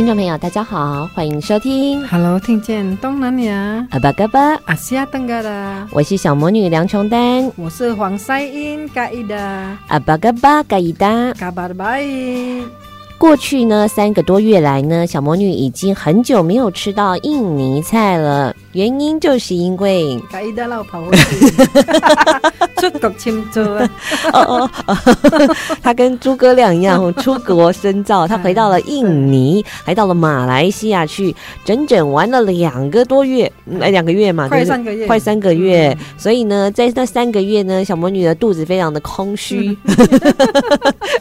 听众朋友，大家好，欢迎收听。Hello，听见东南亚。阿巴嘎巴，阿西亚登嘎的。我是小魔女梁琼丹，我是黄赛英嘎伊达。阿巴嘎巴嘎伊达，嘎巴的拜。过去呢三个多月来呢，小魔女已经很久没有吃到印尼菜了。原因就是因为老去，出国深造啊！哦哦，他跟诸葛亮一样 出国深造，他回到了印尼，还到了马来西亚去，整整玩了两个多月，哎，两个月嘛，快三个月，快三个月。所以呢，在那三个月呢，小魔女的肚子非常的空虚。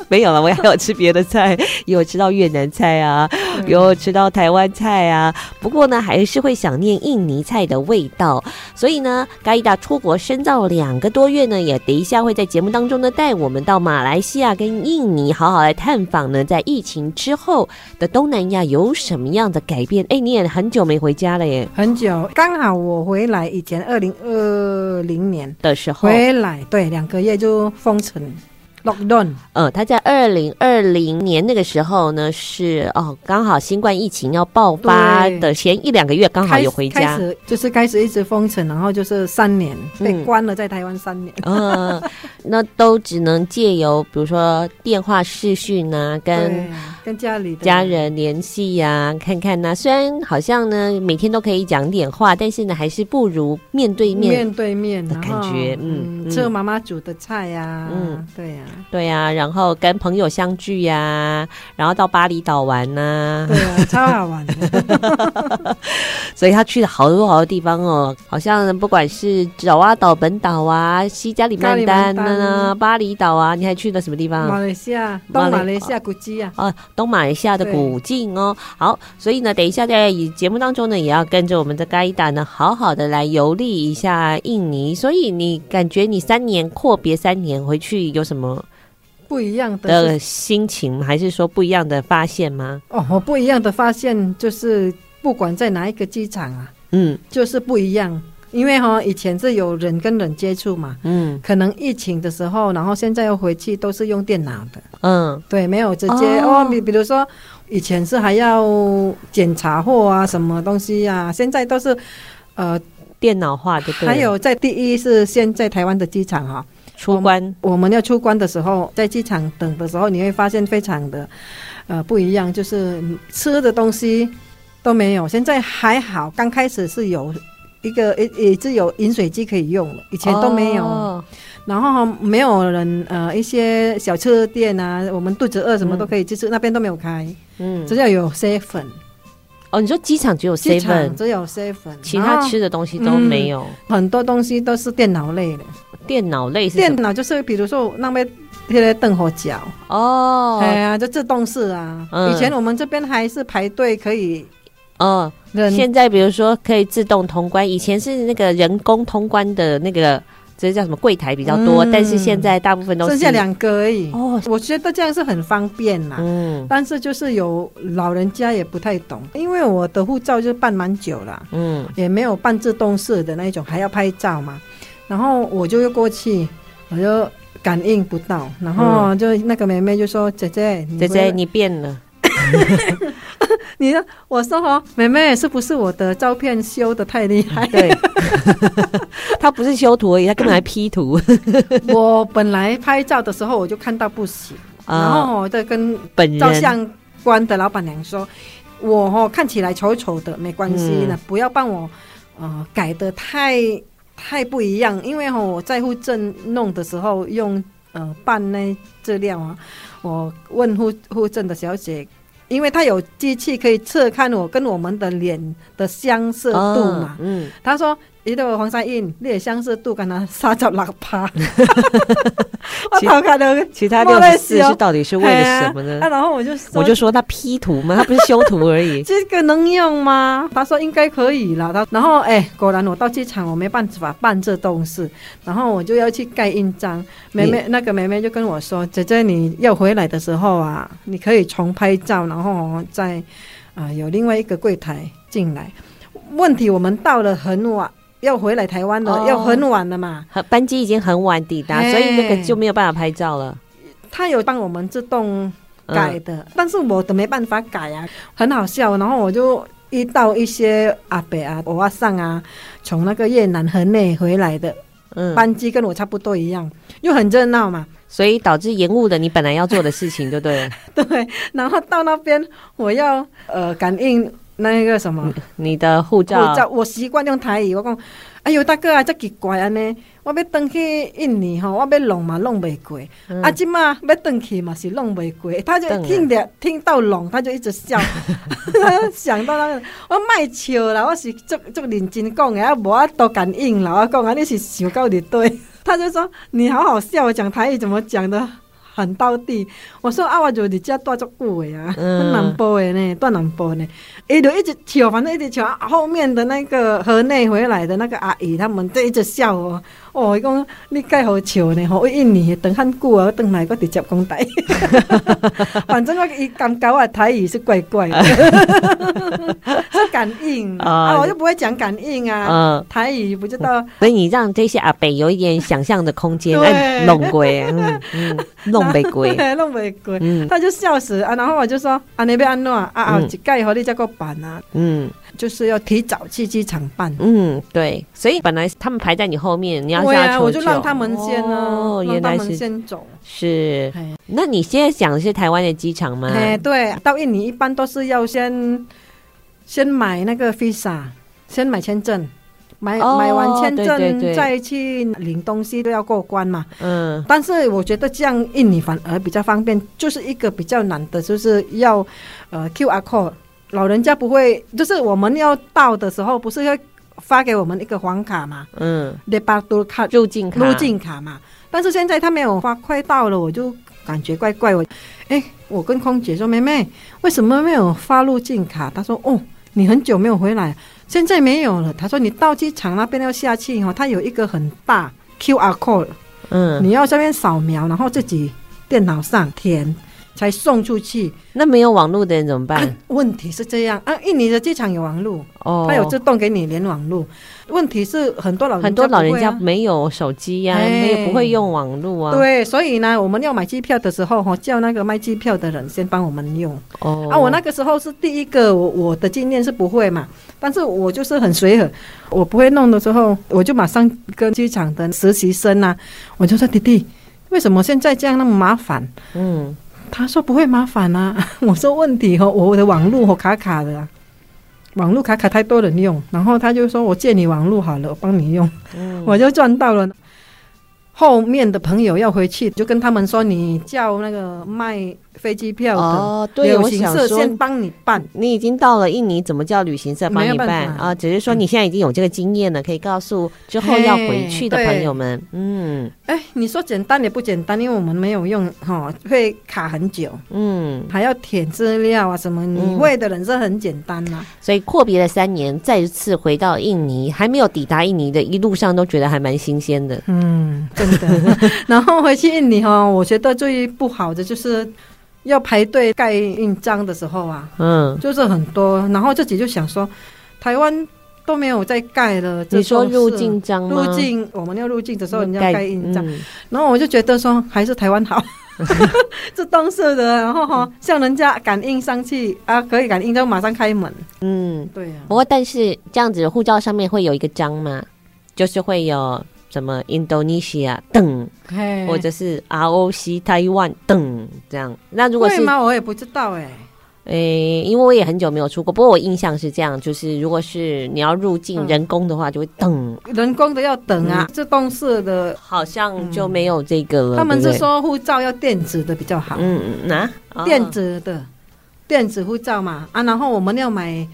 没有了，我还有吃别的菜，也有吃到越南菜啊，有吃到台湾菜啊。不过呢，还是会想念印尼菜的味道，所以呢，嘎伊达出国深造两个多月呢，也等一下会在节目当中呢，带我们到马来西亚跟印尼好好来探访呢，在疫情之后的东南亚有什么样的改变？哎，你也很久没回家了耶，很久，刚好我回来以前二零二零年的时候回来，对，两个月就封城。Lockdown，呃，他在二零二零年那个时候呢，是哦，刚好新冠疫情要爆发的前一两个月，刚好有回家，开始就是开始一直封城，然后就是三年被关了在台湾三年，嗯，呃、那都只能借由比如说电话视讯啊，跟跟家里家人联系呀、啊，看看呐、啊，虽然好像呢每天都可以讲点话，但是呢还是不如面对面面对面的感觉，嗯，吃妈妈煮的菜呀、啊，嗯，对呀、啊。对呀、啊，然后跟朋友相聚呀、啊，然后到巴厘岛玩呐、啊，对啊，超好玩的。所以他去了好多好多地方哦，好像不管是爪哇岛本岛啊、西加里曼丹啊、巴厘岛啊，你还去了什么地方？马来西亚，东马来西亚古迹啊，哦，东马来西亚的古迹哦。好，所以呢，等一下在节目当中呢，也要跟着我们的盖伊达呢，好好的来游历一下印尼。所以你感觉你三年阔别三年回去有什么？不一样的，的心情，还是说不一样的发现吗？哦，我不一样的发现就是，不管在哪一个机场啊，嗯，就是不一样。因为哈，以前是有人跟人接触嘛，嗯，可能疫情的时候，然后现在又回去都是用电脑的，嗯，对，没有直接哦，比、哦、比如说以前是还要检查货啊，什么东西啊，现在都是呃电脑化的。还有在第一是现在台湾的机场哈。出关我，我们要出关的时候，在机场等的时候，你会发现非常的，呃，不一样，就是吃的东西都没有。现在还好，刚开始是有一个也也是有饮水机可以用了，以前都没有。哦、然后没有人呃一些小吃店啊，我们肚子饿什么都可以去吃，嗯、那边都没有开。嗯，只要有 seven。哦，你说机场只有 seven，只有 seven，其他吃的东西都没有。嗯、很多东西都是电脑类的。电脑类是电脑，就是比如说那边贴在灯火脚哦，哎呀，就自动式啊。嗯、以前我们这边还是排队可以，哦，人现在比如说可以自动通关，以前是那个人工通关的那个，这叫什么柜台比较多，嗯、但是现在大部分都是剩下两个而已。哦，我觉得这样是很方便啦。嗯，但是就是有老人家也不太懂，因为我的护照就办蛮久了，嗯，也没有办自动式的那一种，还要拍照嘛。然后我就又过去，我就感应不到，然后就那个妹妹就说：“嗯、姐姐，姐姐你变了。”你说，我说哈，妹妹是不是我的照片修的太厉害？对，他不是修图而已，他根本还 P 图。我本来拍照的时候我就看到不行，嗯、然后我再跟照相馆的老板娘说：“我哦看起来丑丑的，没关系的，嗯、不要帮我呃改的太。”太不一样，因为哈我在户政弄的时候用呃办那资料啊，我问户户政的小姐。因为他有机器可以测看我跟我们的脸的相似度嘛，哦、嗯，他说。伊个黄山印，你的相似度跟他三十六趴。我头壳都其他六十四是到底是为了什么呢？啊，然后我就我就说他 P 图嘛，他不是修图而已。这个能用吗？他说应该可以了。他然后哎，果然我到机场我没办法办这东西，然后我就要去盖印章。妹妹那个妹妹就跟我说：“姐姐，你要回来的时候啊，你可以重拍照，然后再啊、呃、有另外一个柜台进来。问题我们到了很晚。”要回来台湾了，哦、要很晚了嘛。班机已经很晚抵达，所以那个就没有办法拍照了。他有帮我们自动改的，嗯、但是我都没办法改啊，很好笑。然后我就遇到一些阿伯啊、欧巴桑啊，从那个越南河内回来的，嗯，班机跟我差不多一样，又很热闹嘛，所以导致延误了你本来要做的事情，对不对？对。然后到那边，我要呃感应。那个什么，你的护照？护照，我习惯用台语。我讲，哎呦，大哥啊，这奇怪安尼！我要登去印尼吼，我要弄嘛弄袂过。嗯、啊，今嘛要登去嘛是弄袂过。他就听着听到弄，他就一直笑。想到那个，我卖笑啦，我是足足认真讲的，啊，无啊多感应啦。我讲啊，你是想到的对。他就说，你好好笑，讲台语怎么讲的？很道地，我说啊，我就伫遮住足久的啊，嗯、南部的呢，住南部呢，伊就一直笑，反正一直笑。后面的那个河内回来的那个阿姨，他们就一直笑哦。哦，伊讲你介好笑呢，吼，印尼等很久啊，等来个直接讲台。反正我伊感觉我台语是怪怪的，是感应啊，我就不会讲感应啊，台语不知道。所以你让这些阿北有一点想象的空间，弄鬼，嗯嗯，弄没鬼，弄没鬼，他就笑死啊。然后我就说啊，你要安怎啊？啊，一盖好你再个办啊，嗯。就是要提早去机场办。嗯，对，所以本来他们排在你后面，你要下去，啊，我就让他们先呢，哦，原来是先走。是，那你现在想的是台湾的机场吗？哎，对，到印尼一般都是要先先买那个 visa，先买签证，买，哦，买完签证，对对对，再去领东西都要过关嘛。嗯，但是我觉得这样印尼反而比较方便，就是一个比较难的，就是要呃 QR code。老人家不会，就是我们要到的时候，不是要发给我们一个黄卡嘛？嗯，得把都卡入境卡，入境卡嘛。但是现在他没有发，快到了，我就感觉怪怪。我，哎，我跟空姐说：“妹妹，为什么没有发入境卡？”她说：“哦，你很久没有回来，现在没有了。”她说：“你到机场那边要下去哦，它有一个很大 QR code，嗯，你要这边扫描，然后自己电脑上填。”才送出去，那没有网络的人怎么办？啊、问题是这样啊，印尼的机场有网络，哦，它有自动给你连网络。问题是很多老人家、啊、很多老人家没有手机呀、啊，没有、欸、不会用网络啊。对，所以呢，我们要买机票的时候，哈，叫那个卖机票的人先帮我们用。哦，啊，我那个时候是第一个，我我的经验是不会嘛，但是我就是很随和，我不会弄的时候，我就马上跟机场的实习生啊，我就说弟弟，为什么现在这样那么麻烦？嗯。他说不会麻烦啊，我说问题哦，我的网络哦卡卡的，网络卡卡太多人用，然后他就说我借你网络好了，我帮你用，嗯、我就赚到了。后面的朋友要回去，就跟他们说，你叫那个卖飞机票的哦，对，旅行社先帮你办。你已经到了印尼，怎么叫旅行社帮你办啊？只是说你现在已经有这个经验了，可以告诉之后要回去的朋友们。嗯，哎，你说简单也不简单，因为我们没有用哈，会卡很久。嗯，还要填资料啊什么，你会的人是很简单呐。所以阔别了三年，再一次回到印尼，还没有抵达印尼的一路上都觉得还蛮新鲜的。嗯。真的 然后回去印尼哈，我觉得最不好的就是要排队盖印章的时候啊，嗯，就是很多，然后自己就想说，台湾都没有在盖了。你说入境章？入境我们要入境的时候，人家盖印章，嗯、然后我就觉得说还是台湾好，自动式的，然后哈，像人家感应上去啊，可以感应就马上开门。嗯，对啊。不过但是这样子护照上面会有一个章吗？就是会有。什么 Indonesia 等，或者是 ROC 台湾等这样。那如果是吗？我也不知道哎、欸。诶，因为我也很久没有出国，不过我印象是这样，就是如果是你要入境人工的话，就会等，人工的要等啊。自动式的好像就没有这个了。他们是说护照要电子的比较好。嗯嗯，啊，电子的电子护照嘛啊，然后我们要买。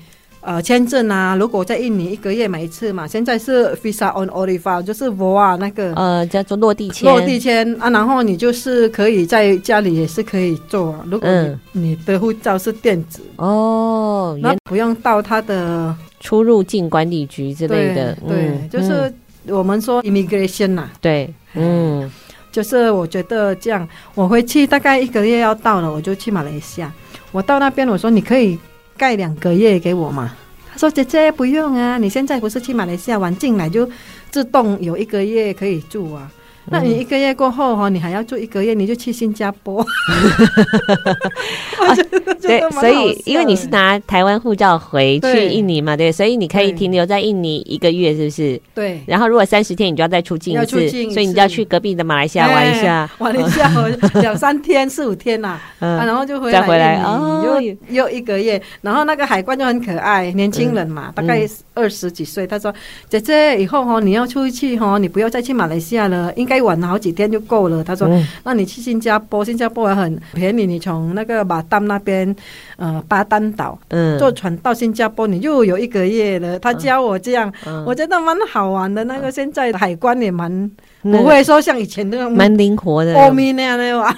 呃，签证啊，如果在印尼一个月买一次嘛，现在是 Visa on Arrival，就是 VOA 那个，呃，叫做落地签。落地签啊，然后你就是可以在家里也是可以做啊。如果你、嗯、你的护照是电子哦，那不用到他的出入境管理局之类的。对，对嗯、就是我们说 immigration 呐、啊。对，嗯，就是我觉得这样，我回去大概一个月要到了，我就去马来西亚。我到那边，我说你可以。盖两个月给我嘛？他说：“姐姐不用啊，你现在不是去马来西亚玩，进来就自动有一个月可以住啊。”那你一个月过后哈，你还要住一个月，你就去新加坡。对，所以因为你是拿台湾护照回去印尼嘛，对，所以你可以停留在印尼一个月，是不是？对。然后如果三十天，你就要再出境一次，所以你就要去隔壁的马来西亚玩一下，玩一下两三天、四五天呐，啊，然后就回来。再回来哦，又又一个月，然后那个海关就很可爱，年轻人嘛，大概二十几岁，他说：“姐姐，以后哈你要出去哈，你不要再去马来西亚了，应该。”玩了好几天就够了。他说：“嗯、那你去新加坡，新加坡也很便宜。你从那个马丹那边，呃，巴丹岛，嗯，坐船到新加坡，你又有一个月了。”他教我这样，嗯、我觉得蛮好玩的。那个现在海关也蛮。不会说像以前那样蛮灵活的，欧米那样的吧，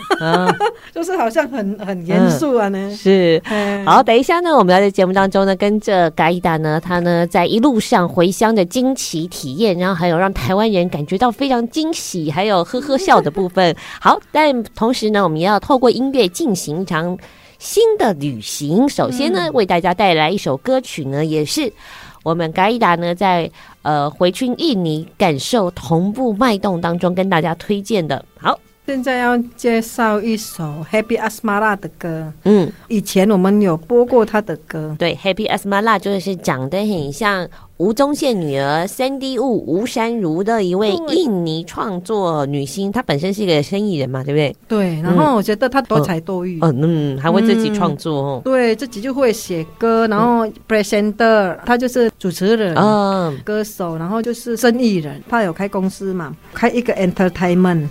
就是好像很很严肃啊呢。是，好，等一下呢，我们要在节目当中呢，跟着嘎伊达呢，他呢在一路上回乡的惊奇体验，然后还有让台湾人感觉到非常惊喜，还有呵呵笑的部分。好，但同时呢，我们也要透过音乐进行一场新的旅行。首先呢，为大家带来一首歌曲呢，也是。我们嘎伊达呢，在呃回去印尼感受同步脉动当中，跟大家推荐的。好，现在要介绍一首 Happy Asmara 的歌。嗯，以前我们有播过他的歌。对，Happy Asmara 就是长得很像。吴宗宪女儿 Sandy Wu 吴珊如的一位印尼创作女星，她本身是一个生意人嘛，对不对？对，然后我觉得她多才多艺，嗯嗯，还会自己创作哦，对自己就会写歌，然后 presenter，她就是主持人，嗯，歌手，然后就是生意人，她有开公司嘛，开一个 entertainment。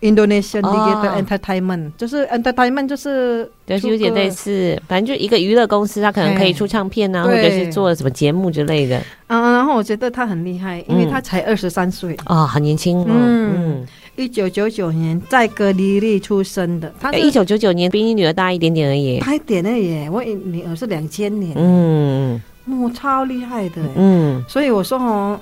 Indonesian Digital Entertainment 就是 Entertainment 就是就是有点类似，反正就一个娱乐公司，他可能可以出唱片啊，或者是做什么节目之类的。嗯，然后我觉得他很厉害，因为他才二十三岁。啊，很年轻。嗯，一九九九年在格里利出生的，他一九九九年比你女儿大一点点而已，大一点而已。我女儿是两千年，嗯，我，超厉害的，嗯，所以我说哦。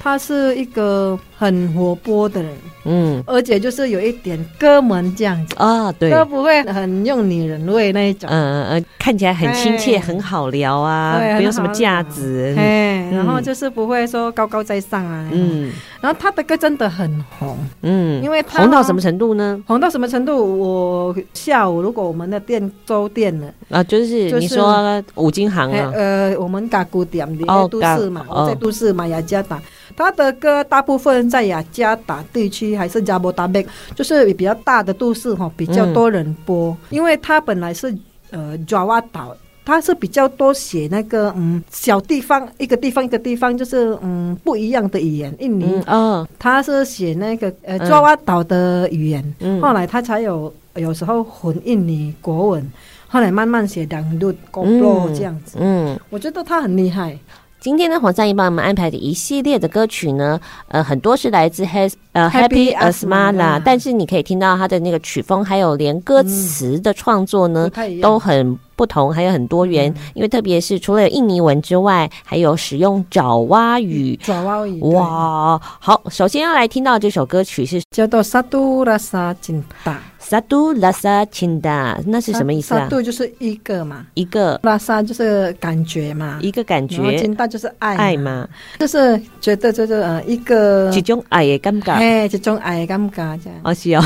他是一个很活泼的人，嗯，而且就是有一点哥们这样子。啊，对，都不会很用女人味那一种，嗯嗯，看起来很亲切，很好聊啊，没有什么架子，哎，然后就是不会说高高在上啊，嗯，然后。他的歌真的很红，嗯，因为红到什么程度呢？红到什么程度？我下午如果我们的店周店了啊，就是你说五金行啊，呃，我们嘎古店的都市嘛，我在都市嘛雅加达。他的歌大部分在雅加达地区还是加博达贝，就是比较大的都市哈，比较多人播。嗯、因为他本来是呃爪哇岛，他是比较多写那个嗯小地方，一个地方一个地方，就是嗯不一样的语言。印尼，嗯哦、他是写那个呃爪哇岛的语言，嗯、后来他才有有时候混印尼国文，后来慢慢写两路公路这样子。嗯，嗯我觉得他很厉害。今天呢，黄三姨帮我们安排的一系列的歌曲呢，呃，很多是来自 Has 呃 Happy Asmara，但是你可以听到他的那个曲风，还有连歌词的创作呢，嗯、都很不同，还有很多元。嗯、因为特别是除了有印尼文之外，还有使用爪哇语。爪哇语。哇，好，首先要来听到这首歌曲是叫做 Satu Rasa Cinta。萨杜拉萨亲达，那是什么意思啊？萨杜就是一个嘛，一个。拉萨就是感觉嘛，一个感觉，亲达就是爱爱嘛，就是觉得就是呃一个一种爱的感觉，哎，一种爱的感觉这样，哦是哦，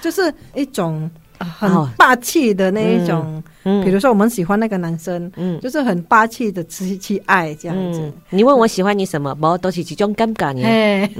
就是一种。很霸气的那一种，嗯，比如说我们喜欢那个男生，嗯，就是很霸气的去去爱这样子。你问我喜欢你什么？不都是这种尴尬呢？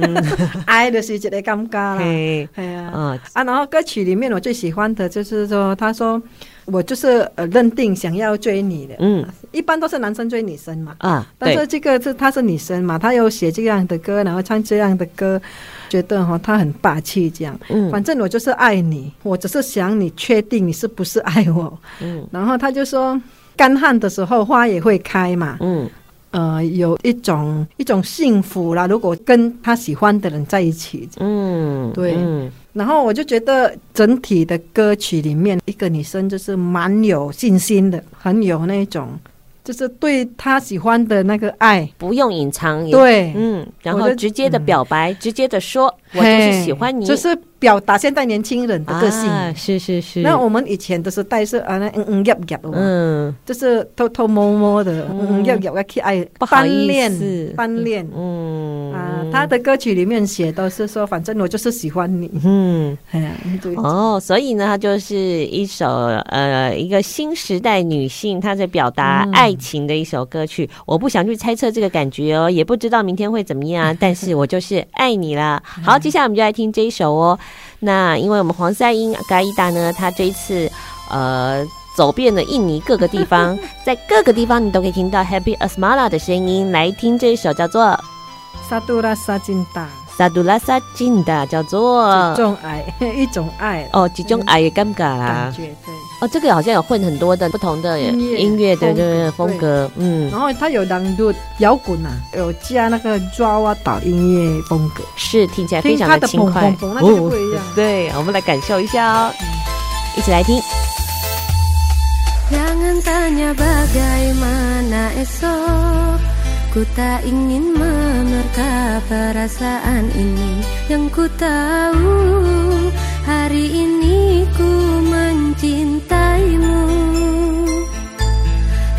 爱的是这个感觉啦。哎呀，啊，然后歌曲里面我最喜欢的就是说，他说我就是呃认定想要追你的，嗯，一般都是男生追女生嘛，啊，但是，这个是她是女生嘛，她有写这样的歌，然后唱这样的歌，觉得哈她很霸气这样。嗯。反正我就是爱你，我只是想你确定你是不是爱我。嗯。然后他就说，干旱的时候花也会开嘛，嗯呃，有一种一种幸福啦。如果跟他喜欢的人在一起，嗯，对嗯然后我就觉得整体的歌曲里面，一个女生就是蛮有信心的，很有那种，就是对她喜欢的那个爱。不用隐藏，也，对，嗯，然后直接的表白，直接的说，我就是喜欢你，就是表达现在年轻人的个性。啊是是是，那我们以前都是带是啊，那嗯嗯入入的，嗯就是偷偷摸摸的，嗯嗯嗯入入去爱单恋思，单恋。嗯啊，他的歌曲里面写都是说，反正我就是喜欢你，嗯。哎呀，对，哦，所以呢，它就是一首呃，一个新时代女性她在表达爱情的一首歌曲。我不想去猜测这个感觉哦，也不知道明天会怎么样，但是我就是爱你啦。好，接下来我们就来听这一首哦。那因为我们黄赛英嘎伊达呢，他这一次呃走遍了印尼各个地方，在各个地方你都可以听到 Happy Asmara 的声音。来听这一首叫做萨杜拉萨金达，Satu Rasa Cinta，叫做一种爱，一种爱，哦，一种爱的感觉啦感。觉对。哦，这个好像有混很多的不同的音乐，对对对，风格，嗯。然后它有当做摇滚啊，有加那个 Jazz，音乐风格。是，听起来非常的轻快。对，我们来感受一下哦，一起来听。Yang ingin memerka perasaan ini yang ku tahu hari ini ku mencintaimu.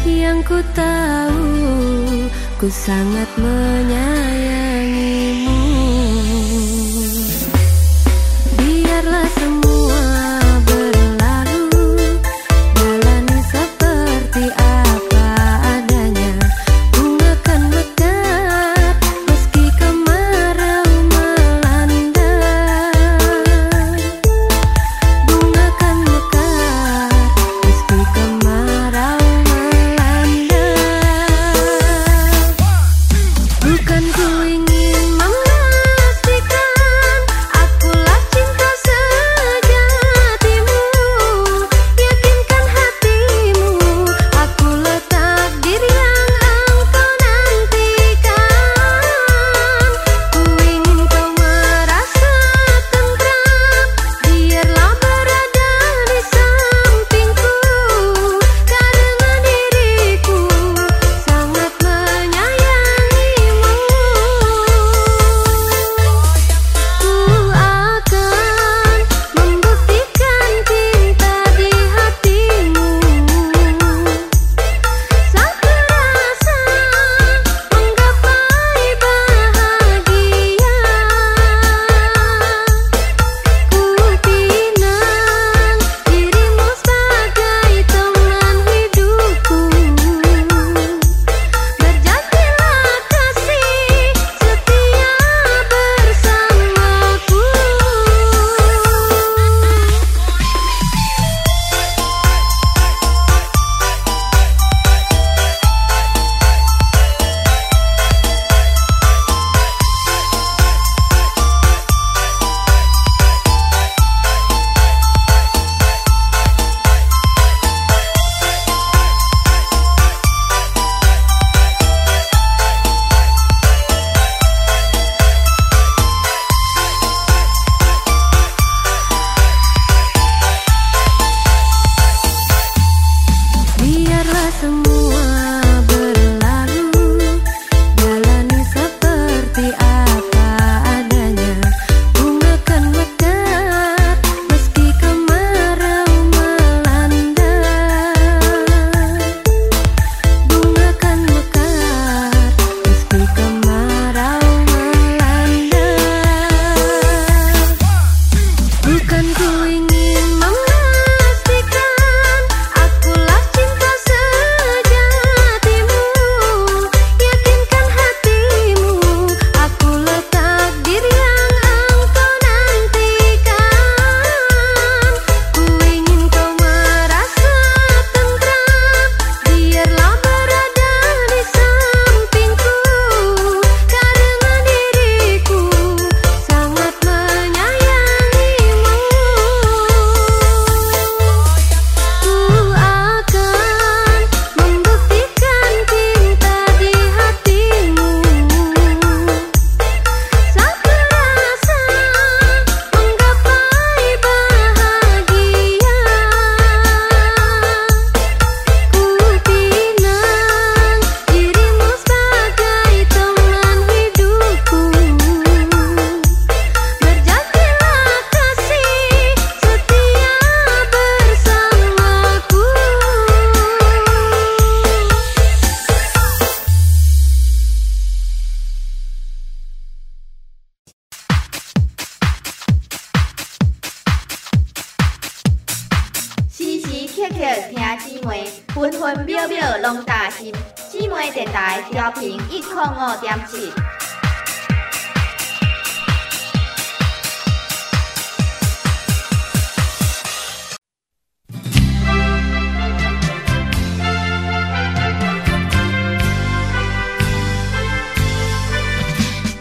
Yang ku tahu ku sangat menyayangimu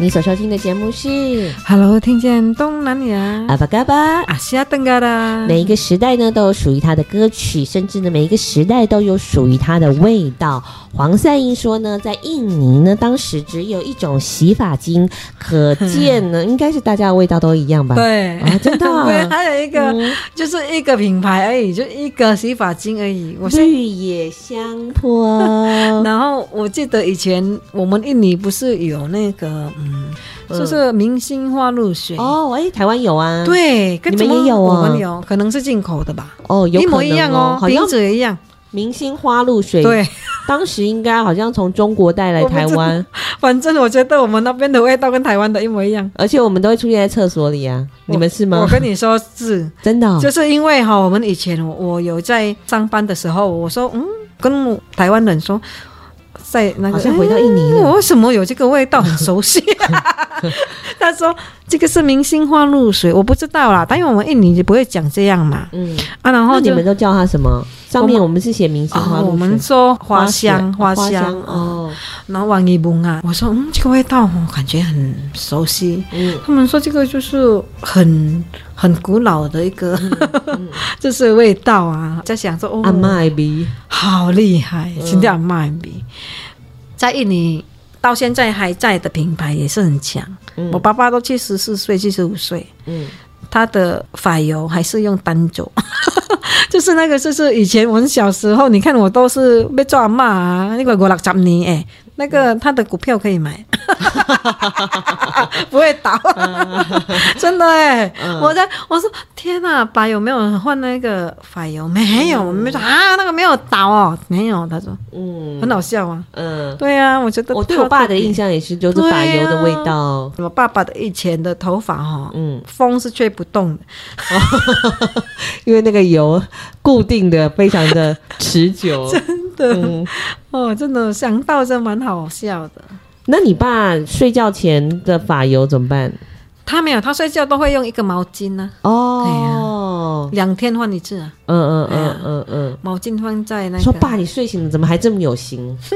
你所收听的节目是 Hello，听见东南亚阿巴嘎巴。阿西亚登嘎啦。每一个时代呢，都有属于它的歌曲，甚至呢，每一个时代都有属于它的味道。黄赛英说呢，在印尼呢，当时只有一种洗发精，可见呢，应该是大家的味道都一样吧？对，啊，真的、啊，对，还有一个、嗯、就是一个品牌而已，就一个洗发精而已。我是绿野香坡。然后我记得以前我们印尼不是有那个。嗯，就是明星花露水哦，哎，台湾有啊，对，跟你们也有啊，我们有可能是进口的吧？哦，有一模一样哦，瓶子也一样。明星花露水，对，当时应该好像从中国带来台湾，反正我觉得我们那边的味道跟台湾的一模一样，而且我们都会出现在厕所里啊，你们是吗？我跟你说是真的，就是因为哈，我们以前我有在上班的时候，我说嗯，跟台湾人说。在那个，好像回到印尼了。我、嗯、为什么有这个味道很熟悉、啊？他说这个是明星花露水，我不知道啦。但因为我们印尼就不会讲这样嘛。嗯啊，然后你们都叫它什么？上面我们是写明星我们，哦、我们说花香花香，哦。然后王一梦啊，我说嗯，这个味道我感觉很熟悉。嗯，他们说这个就是很很古老的一个，嗯嗯、就是味道啊。在想说哦，阿麦比好厉害，真的阿麦比。在印尼到现在还在的品牌也是很强。嗯、我爸爸都七十四岁、七十五岁，嗯，他的发油还是用单走，就是那个，就是以前我们小时候，你看我都是被抓骂啊，那个五六十年哎。那个他的股票可以买，不会倒，真的哎！我在我说天哪，把有没有换那个发油？没有，我们没说啊，那个没有倒哦，没有。他说，嗯，很好笑啊，嗯，对啊，我觉得我对我爸的印象也是，就是发油的味道。我爸爸的以前的头发哈，嗯，风是吹不动的，因为那个油固定的，非常的持久。的、嗯、哦，真的想到真蛮好笑的。那你爸睡觉前的发油怎么办？他没有，他睡觉都会用一个毛巾呢、啊。哦，两、啊、天换一次啊。嗯嗯嗯嗯嗯，毛巾放在那個。说爸，你睡醒了怎么还这么有型？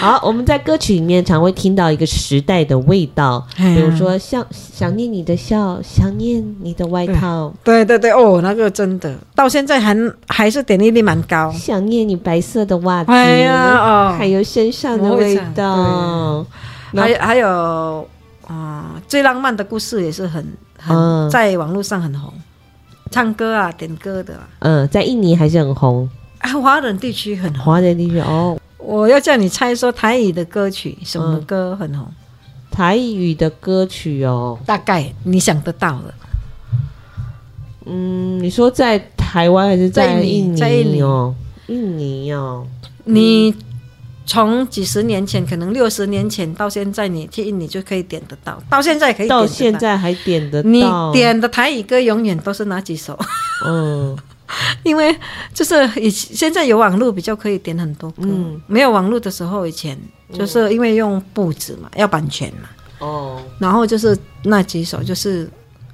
好，我们在歌曲里面常会听到一个时代的味道，比如说像想念你的笑，想念你的外套。对对对，哦，那个真的到现在还还是点击率蛮高。想念你白色的袜子，哎呀哦，还有身上的味道，还有还有啊，最浪漫的故事也是很很在网络上很红，唱歌啊点歌的，嗯，在印尼还是很红，啊，华人地区很红，华人地区哦。我要叫你猜说台语的歌曲什么歌很红？台语的歌曲哦，大概你想得到的。嗯，你说在台湾还是在印尼？在印尼哦，印尼哦。你从几十年前，可能六十年前到现在，你去印尼就可以点得到，到现在可以点得到，到现在还点得到。你点的台语歌永远都是哪几首？嗯。因为就是以现在有网络比较可以点很多歌，嗯，没有网络的时候，以前就是因为用布子嘛，要版权嘛，哦，然后就是那几首就是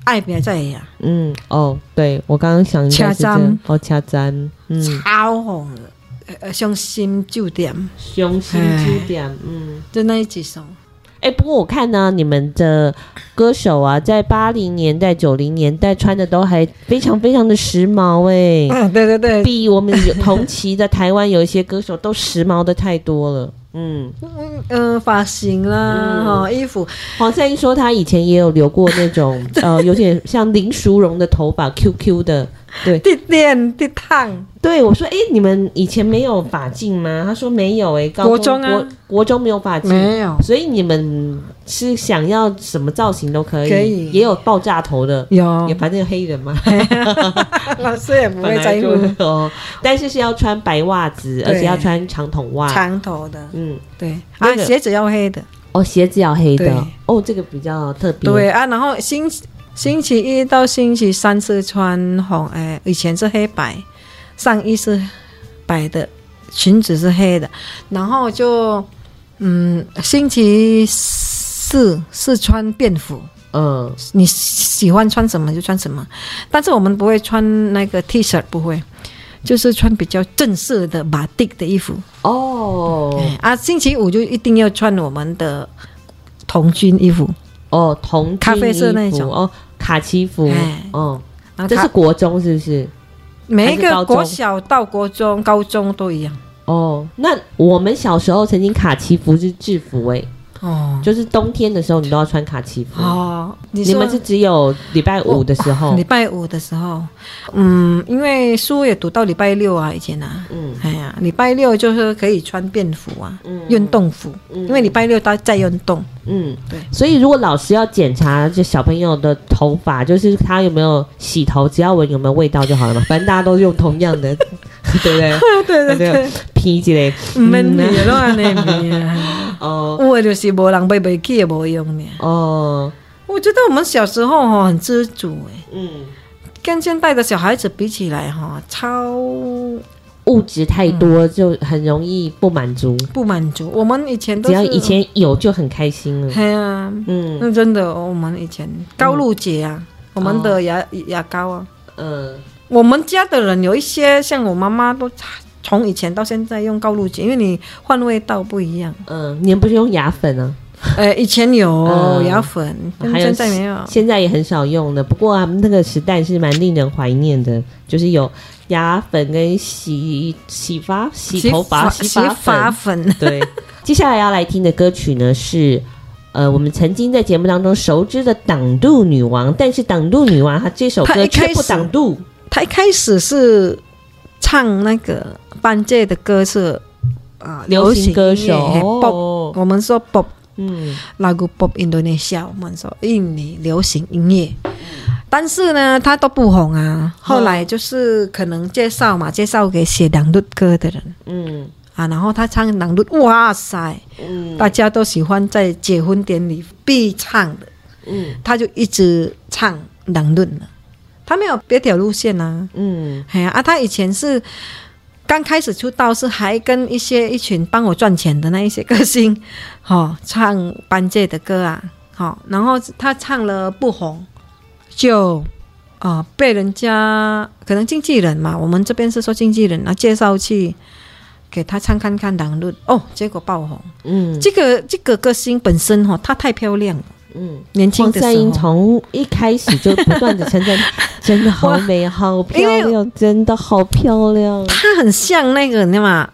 爱别再呀，嗯，哦，对我刚刚想恰赞哦，恰赞，嗯，超红的，呃，伤心酒店，伤心酒店，嗯，就那几首。哎，不过我看呢，你们的歌手啊，在八零年代、九零年代穿的都还非常非常的时髦哎。嗯，对对对，比我们同期的台湾有一些歌手都时髦的太多了。嗯嗯嗯，发型啦，哈、嗯，衣服。黄赛英说她以前也有留过那种 呃，有点像林淑荣的头发，QQ 的。对，地电地烫。对，我说，哎，你们以前没有发镜吗？他说没有，哎，高中国中啊，国国中没有发镜，没有。所以你们是想要什么造型都可以，可以，也有爆炸头的，有，也反正黑人嘛，老师也不会在乎哦。但是是要穿白袜子，而且要穿长筒袜，长头的，嗯，对。啊，鞋子要黑的，哦，鞋子要黑的，哦，这个比较特别。对啊，然后新。星期一到星期三是穿红，哎，以前是黑白，上衣是白的，裙子是黑的，然后就嗯，星期四是穿便服，嗯。你喜欢穿什么就穿什么，但是我们不会穿那个 T 恤，不会，就是穿比较正式的马丁的衣服。哦。哎啊，星期五就一定要穿我们的童军衣服，哦，同咖啡色那种。哦，卡其服哎，哦，这是国中是不是？每一个国小到国中、高中都一样。哦，那我们小时候曾经卡其服是制服哎、哦。就是冬天的时候你都要穿卡其服。哦，你们是只有礼拜五的时候？礼，拜五的时候，嗯，因为书也读到礼拜六啊，以前啊，嗯。哎呀，礼拜六就是可以穿便服啊，嗯。运动服，嗯。因为礼拜六他在运动，嗯，对。所以如果老师要检查这小朋友的头发，就是他有没有洗头，只要闻有没有味道就好了嘛，反正大家都用同样的，对不对？对 对对，皮之类，唔免你咯，安尼啊，哦。有的就是无人背不起也无用呢。哦，我觉得我们小时候哈很知足哎，嗯，跟现在的小孩子比起来哈，超物质太多就很容易不满足，不满足。我们以前都只要以，前有就很开心了。对啊，嗯。那真的，我们以前高露洁啊，我们的牙牙膏啊，嗯我们家的人有一些像我妈妈都从以前到现在用高露洁，因为你换味道不一样。嗯，你们不是用牙粉啊？呃，以前有 嗯牙粉，现在没有。现在也很少用的。不过啊，那个时代是蛮令人怀念的，就是有牙粉跟洗洗发、洗头发、洗洗发发粉。粉，对，接下来要来听的歌曲呢是。呃，我们曾经在节目当中熟知的挡肚女王，但是挡肚女王她这首歌却不挡肚，他一开始是唱那个班界的歌是啊，流行歌乐嘿 pop，哦，我们说 pop 嗯。lagu pop Indonesia，我们说印尼流行音乐。但是呢，他都不红啊。后来就是可能介绍嘛，介绍给写朗读歌的人。嗯。啊，然后他唱朗读，哇塞，嗯。大家都喜欢在结婚典礼必唱的，嗯。他就一直唱朗读了。他没有别条路线啊。嗯哎呀啊，他以前是刚开始出道，是还跟一些一群帮我赚钱的那一些歌星，哦，唱班界的歌啊，好、哦，然后他唱了不红，就啊、呃被人家可能经纪人嘛，我们这边是说经纪人啊介绍去给他唱看看两律，哦，结果爆红。嗯这个这个歌星本身哈、哦，她太漂亮了，嗯。年轻的时候。从一开始就不断的称赞，真的好美，好漂亮，真的好漂亮。她很像那个，你知道吗嗯？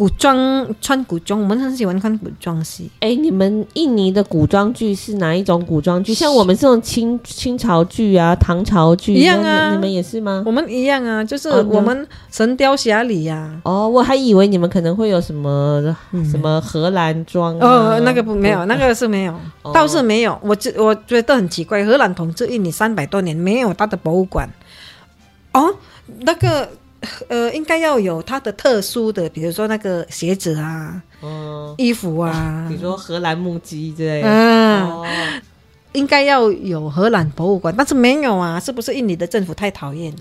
古装穿古装，我们很喜欢看古装戏。哎，你们印尼的古装剧是哪一种古装剧？像我们这种清清朝剧啊、唐朝剧一样啊那你们也是吗？我们一样啊，就是我们《神雕侠侣》呀。哦，我还以为你们可能会有什么、什么荷兰装、啊、哦，那个不没有，那个是没有，哦倒是没有。我觉我觉得很奇怪，荷兰统治印尼三百多年，没有他的博物馆。哦，那个呃，应该要有它的特殊的，比如说那个鞋子啊、嗯，衣服啊 比，如说荷兰木屐之类的。嗯，哦，应该要有荷兰博物馆，但是没有啊，是不是印尼的政府太讨厌了？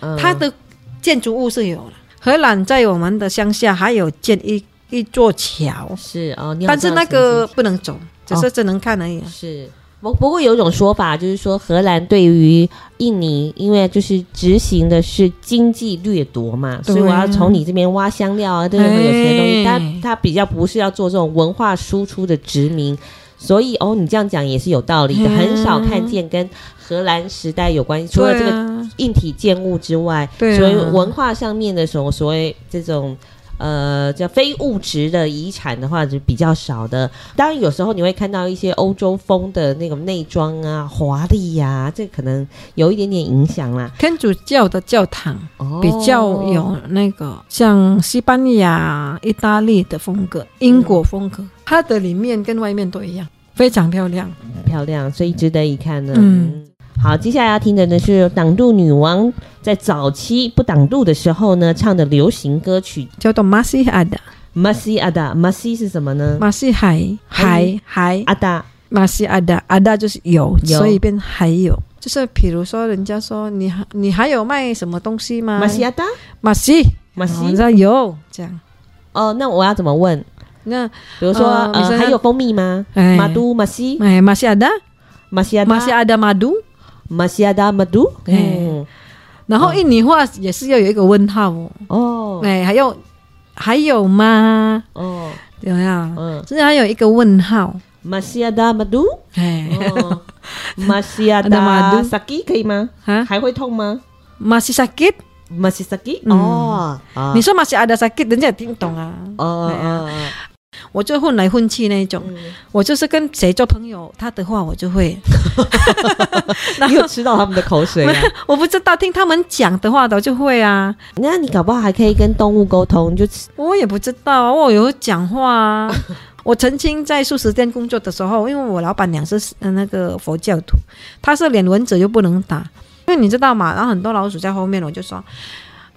嗯它的建筑物是有了，荷兰在我们的乡下还有建一一座桥，是哦，但是那个不能走，只是只能看而已啊。是。不不过有一种说法，就是说荷兰对于印尼，因为就是执行的是经济掠夺嘛，所以我要从你这边挖香料啊，对不对？有些东西，哎它它比较不是要做这种文化输出的殖民，所以哦，你这样讲也是有道理的，嗯。很少看见跟荷兰时代有关系，除了这个硬体建物之外，对啊。所以文化上面的什么所谓这种呃叫非物质的遗产的话，是比较少的。当然有时候你会看到一些欧洲风的那种内装啊，华丽呀、这可能有一点点影响啦。天主教的教堂哦比较有那个像西班牙、意大利的风格、英国风格，它的里面跟外面都一样，非常漂亮。漂亮，所以值得一看呢。嗯好，接下来要听的呢是挡肚女王在早期不挡路的时候呢唱的流行歌曲叫做马西阿达，《Masih Ada》。Masih 是什么呢？马西海海海阿达马西阿达阿达就是有，有所以变还有。就是比如说，人家说你还你还有卖什么东西吗？马西亚达，马西马西哦你知道有这样。哦，那我要怎么问？那比如说，还有蜂蜜吗？哎马都马西哎，马西阿达马西亚马西阿达马都，马西亚达马都，哎嗯，然后印尼话也是要有一个问号哦。哦。哎，还有还有吗？哦，怎么样？嗯，就是还有一个问号。马西亚达马都，哎，哦，马西亚马达都 saki 可以吗？啊，还会痛吗？马西 sakit，哦，啊。你说马西阿达 sakit，人家也听懂啊。哦，我就混来混去那一种，嗯我就是跟谁做朋友，他的话我就会。你有吃到他们的口水啊？我不知道听他们讲的话的我就会啊，那你搞不好还可以跟动物沟通，就我也不知道啊，我有讲话啊。我曾经在素食店工作的时候，因为我老板娘是呃那个佛教徒，她是连蚊子又不能打，因为你知道嘛，然后很多老鼠在后面，我就说，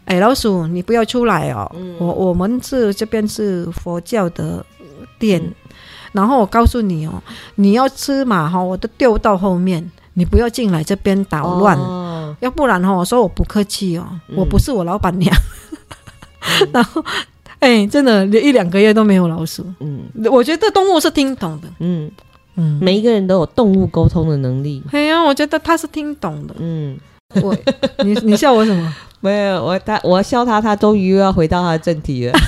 哎，老鼠你不要出来哦，嗯。我我们是这边是佛教的店，嗯。然后我告诉你哦，你要吃嘛哈，我都丢到后面，你不要进来这边捣乱。哦。要不然哈，我说我不客气哦，嗯。我不是我老板娘。然后，哎，真的连一两个月都没有老鼠。嗯。我觉得动物是听懂的，嗯，嗯，每一个人都有动物沟通的能力。哎呀，我觉得他是听懂的。嗯，我，你你笑我什么？没有我他我笑他，他终于又要回到他的正题了。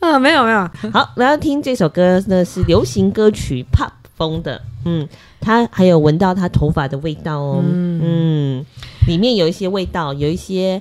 啊，没有没有，好，然后听这首歌呢是流行歌曲 pop 风的，嗯，他还有闻到他头发的味道哦，嗯嗯里面有一些味道，有一些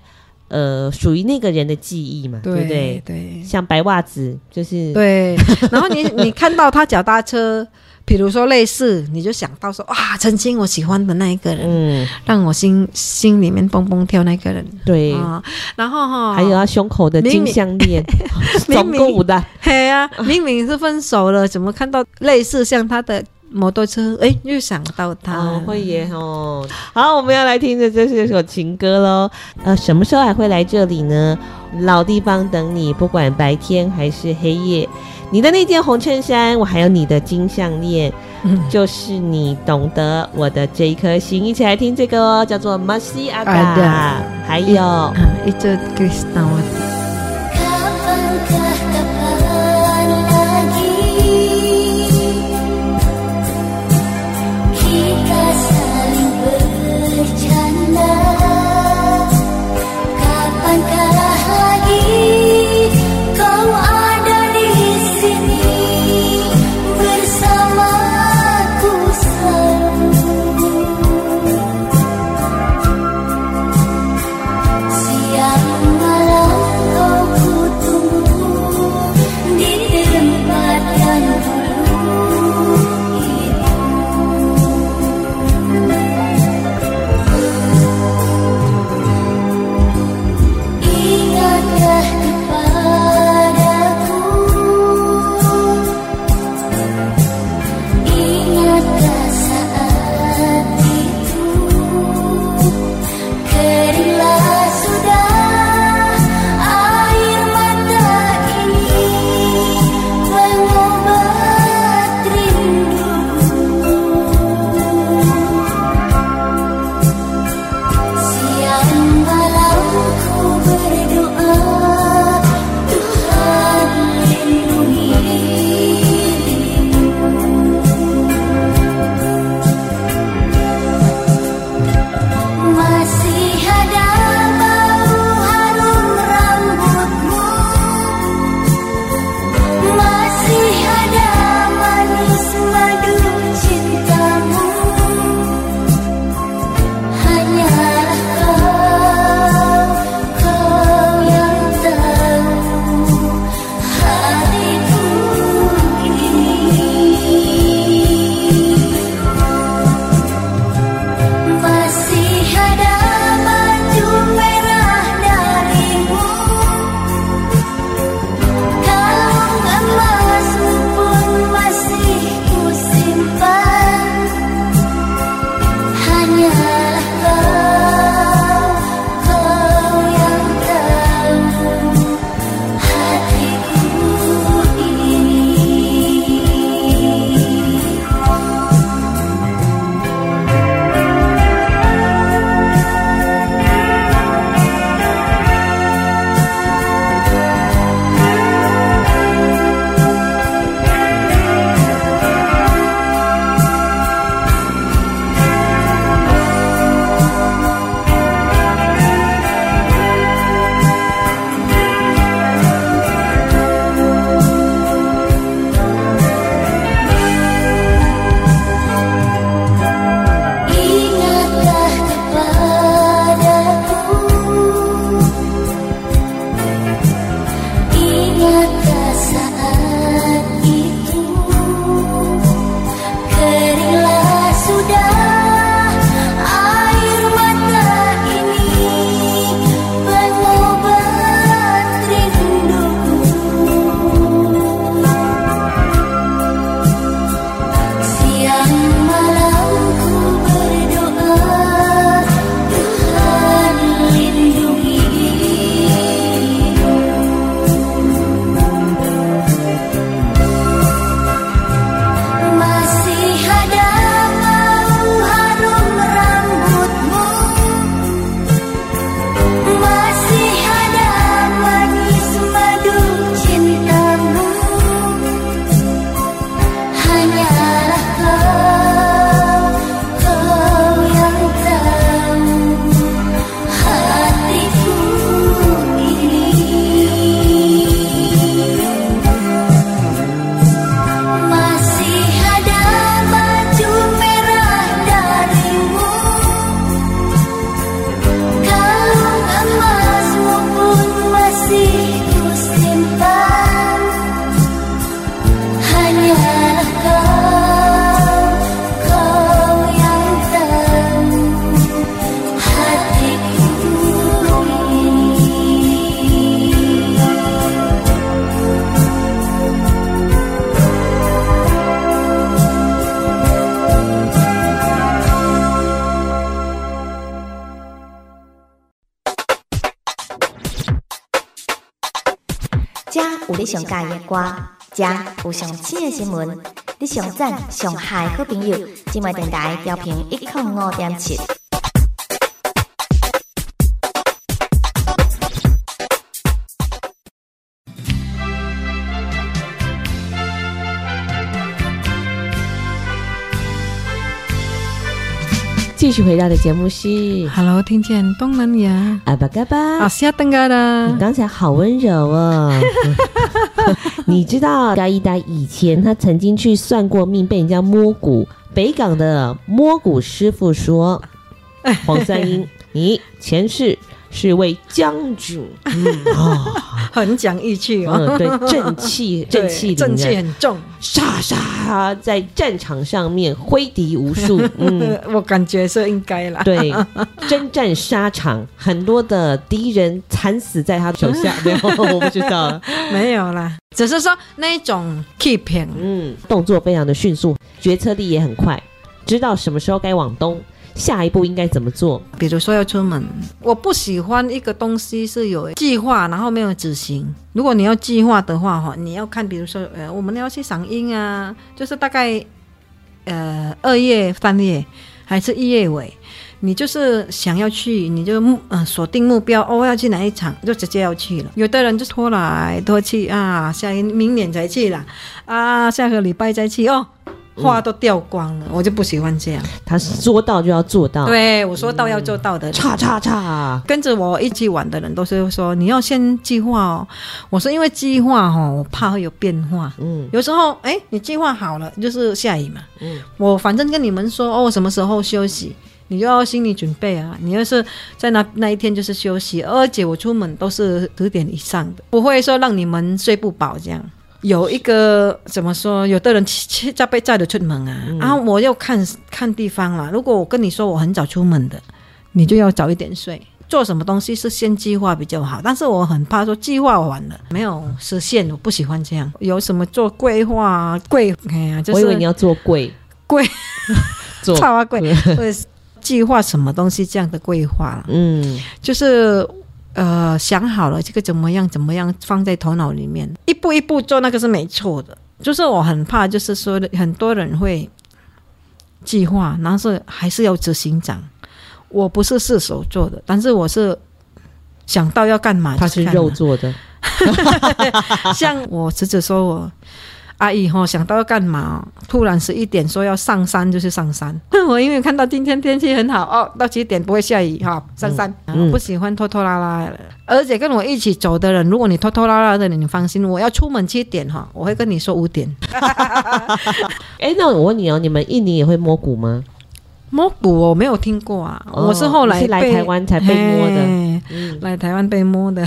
呃属于那个人的记忆嘛，对不对？对像白袜子就是对。然后你你看到他脚踏车，比如说类似，你就想到说哇，曾经我喜欢的那一个人，嗯，让我心心里面蹦蹦跳那个人对，啊。然后哈，还有他胸口的金项链，明总共五的，嘿呀、明明是分手了，怎么看到类似像他的摩托车？哎，又想到他。哦，会耶哦。好，我们要来听的这是一首情歌喽。呃，什么时候还会来这里呢？老地方等你，不管白天还是黑夜。你的那件红衬衫，我还有你的金项链，嗯就是你懂得我的这一颗心。一起来听这个哦，叫做《阿达还有。啊，itu Krisnawati。歌，遮有上新的新闻，你上赞上嗨好朋友，即卖电台调频一零五点七。续回到的节目是 Hello，听见东南亚阿巴嘎巴，啊，下登嘎啦！你刚才好温柔哦。你知道嘉一达以前他曾经去算过命，被人家摸骨。北港的摸骨师傅说：“ 黄三英，你前世。”是位将军，嗯哦、很讲义气哦。嗯，对，正气，正气，正气很重，杀杀在战场上面挥敌无数。嗯，我感觉是应该啦。对，征战沙场，很多的敌人惨死在他手下。没有，我不知道，没有啦，只是说那种 keeping，嗯，动作非常的迅速，决策力也很快，知道什么时候该往东。下一步应该怎么做？比如说要出门，我不喜欢一个东西是有计划，然后没有执行。如果你要计划的话，哈，你要看，比如说，呃，我们要去赏樱啊，就是大概，呃，二月、三月还是一月尾，你就是想要去，你就目呃锁定目标，哦，要去哪一场，就直接要去了。有的人就拖来拖去啊，下明年再去了，啊，下个礼拜再去哦。话都掉光了，嗯，我就不喜欢这样。他说到就要做到，对，我说到要做到的。叉叉叉，跟着我一起玩的人都是说你要先计划哦。我说因为计划哦，我怕会有变化。嗯，有时候哎，你计划好了就是下雨嘛。嗯，我反正跟你们说哦，什么时候休息，你就要心理准备啊。你要是在那那一天就是休息，而且我出门都是十点以上的，不会说让你们睡不饱这样。有一个怎么说？有的人七早八早的出门啊，然、嗯、后、我要看看地方了。如果我跟你说我很早出门的，你就要早一点睡。做什么东西是先计划比较好，但是我很怕说计划完了没有实现，我不喜欢这样。有什么做规划规？哎呀，就是、我以为你要做贵贵做超啊贵，或者计划什么东西这样的规划。嗯，就是。呃，想好了这个怎么样怎么样放在头脑里面，一步一步做那个是没错的。就是我很怕，就是说很多人会计划，然后是还是要执行长。我不是射手座的，但是我是想到要干嘛，他是肉做的。像我侄子说我。阿姨哈想到要干嘛？突然十一点说要上山，就是上山。我因为看到今天天气很好哦，到几点不会下雨哈，上山。嗯、我不喜欢拖拖拉拉的，而且跟我一起走的人，如果你拖拖拉拉的，你放心，我要出门七点哈，我会跟你说五点。哎、欸，那我问你哦，你们印尼也会摸骨吗？摸骨我没有听过啊，哦、我是后来是来台湾才被摸的，嗯、来台湾被摸的，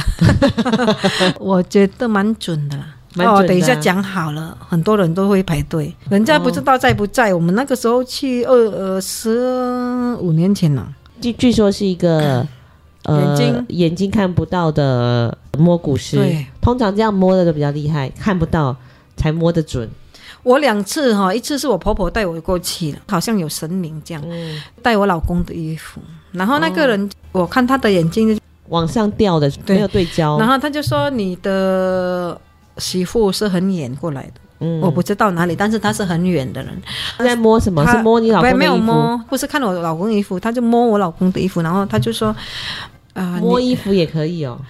我觉得蛮准的啦。哦，等一下讲好了，很多人都会排队。人家不知道在不在。哦、我们那个时候去二呃十五年前了。据据说是一个眼睛、呃、眼睛看不到的摸骨师。对，通常这样摸的都比较厉害，看不到才摸得准。我两次哈，一次是我婆婆带我过去了，好像有神明这样带、嗯、我老公的衣服，然后那个人、哦、我看他的眼睛往上掉的，没有对焦，然后他就说你的。媳妇是很远过来的，嗯，我不知道哪里，但是他是很远的人。他在摸什么？是摸你老公的衣服？没有摸，不是看我老公衣服，他就摸我老公的衣服，然后他就说：“啊、呃，摸衣服也可以哦。”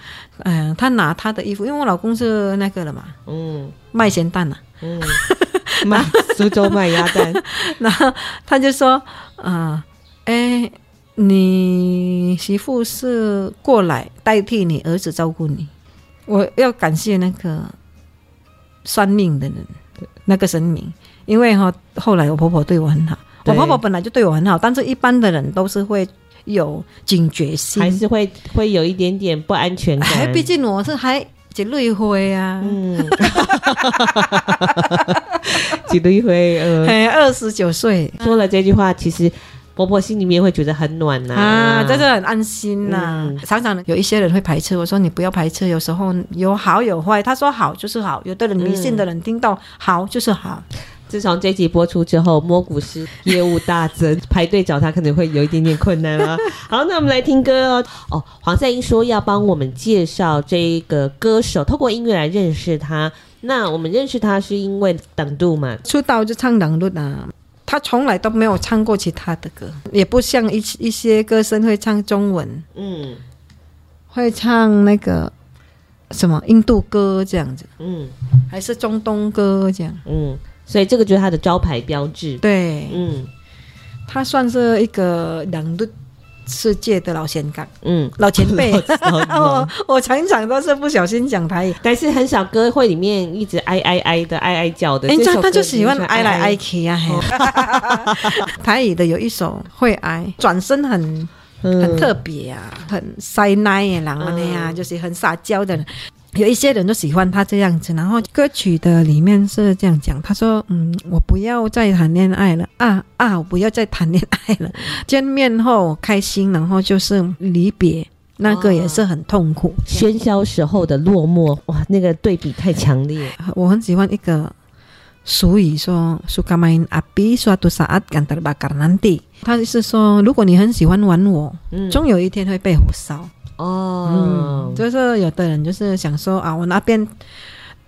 嗯、呃，他拿他的衣服，因为我老公是那个了嘛，嗯，卖咸蛋的，嗯，卖苏州卖鸭蛋，然后他就说：“啊、呃，哎，你媳妇是过来代替你儿子照顾你，我要感谢那个。”算命的人，那个神明，因为哈，后来我婆婆对我很好，我婆婆本来就对我很好，但是一般的人都是会有警觉性，还是会会有一点点不安全感。毕竟我是还几岁灰啊，嗯，几岁灰，嗯，二十九岁，说了这句话，其实。婆婆心里面会觉得很暖呐，啊，真的很安心呐，啊。嗯、常常有一些人会排斥，我说你不要排斥，有时候有好有坏。他说好就是好，有的人迷信的人听到好就是好。自从这集播出之后，摸骨师业务大增，排队找他可能会有一点点困难啊。好，那我们来听歌哦。哦，黄赛英说要帮我们介绍这个歌手，透过音乐来认识他。那我们认识他是因为等度嘛？出道就唱等度啊。他从来都没有唱过其他的歌，也不像一一些歌声会唱中文，嗯，会唱那个什么印度歌这样子，嗯，还是中东歌这样，嗯。所以这个就是他的招牌标志。对，嗯，他算是一个两度世界的老前港，嗯，老前辈。我 我常常都是不小心讲台语，但是很少歌会里面一直哀哀哀的哀哀叫的。人家他就喜欢哀来哀去啊。台语的有一首会哀，转身很很特别啊，很塞奶的人啊，那样就是很撒娇的人。有一些人都喜欢他这样子，然后歌曲的里面是这样讲，他说：“嗯，我不要再谈恋爱了啊啊，我不要再谈恋爱了。见面后开心，然后就是离别，那个也是很痛苦。喧嚣时候的落寞，哇，那个对比太强烈。我很喜欢一个俗语说：‘suka main api suatu saat akan terbakar nanti’，他就是说，如果你很喜欢玩我，嗯，终有一天会被火烧。”哦，嗯，就是有的人就是想说啊，我那边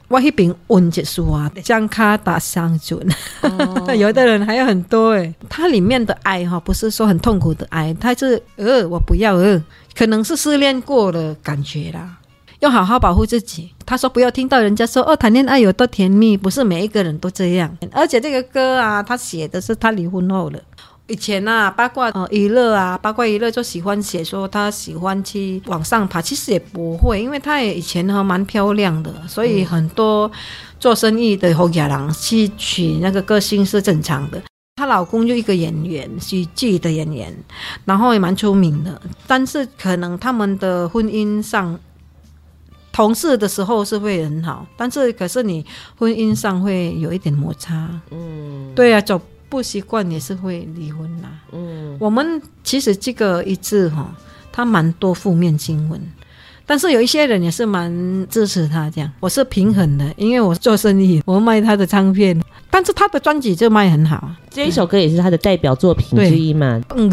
我一边温结束啊，将卡打上准。哦、有的人还有很多诶，它里面的爱哈，不是说很痛苦的爱，它是呃，我不要呃，可能是失恋过的感觉啦，要好好保护自己。他说不要听到人家说哦，谈恋爱有多甜蜜，不是每一个人都这样。而且这个歌啊，他写的是他离婚后了。以前啊，八卦呃娱乐啊，八卦娱乐就喜欢写说他喜欢去往上爬，其实也不会，因为他也以前还蛮漂亮的，所以很多做生意的后家郎去娶那个歌星是正常的。她老公就一个演员，喜剧的演员，然后也蛮出名的，但是可能他们的婚姻上，同事的时候是会很好，但是可是你婚姻上会有一点摩擦。嗯，对啊，走。不习惯也是会离婚啦。嗯，我们其实这个一致哈，他蛮多负面新闻，但是有一些人也是蛮支持他这样。我是平衡的，因为我做生意，我卖他的唱片，但是他的专辑就卖很好。这一首歌也是他的代表作品之一嘛。嗯，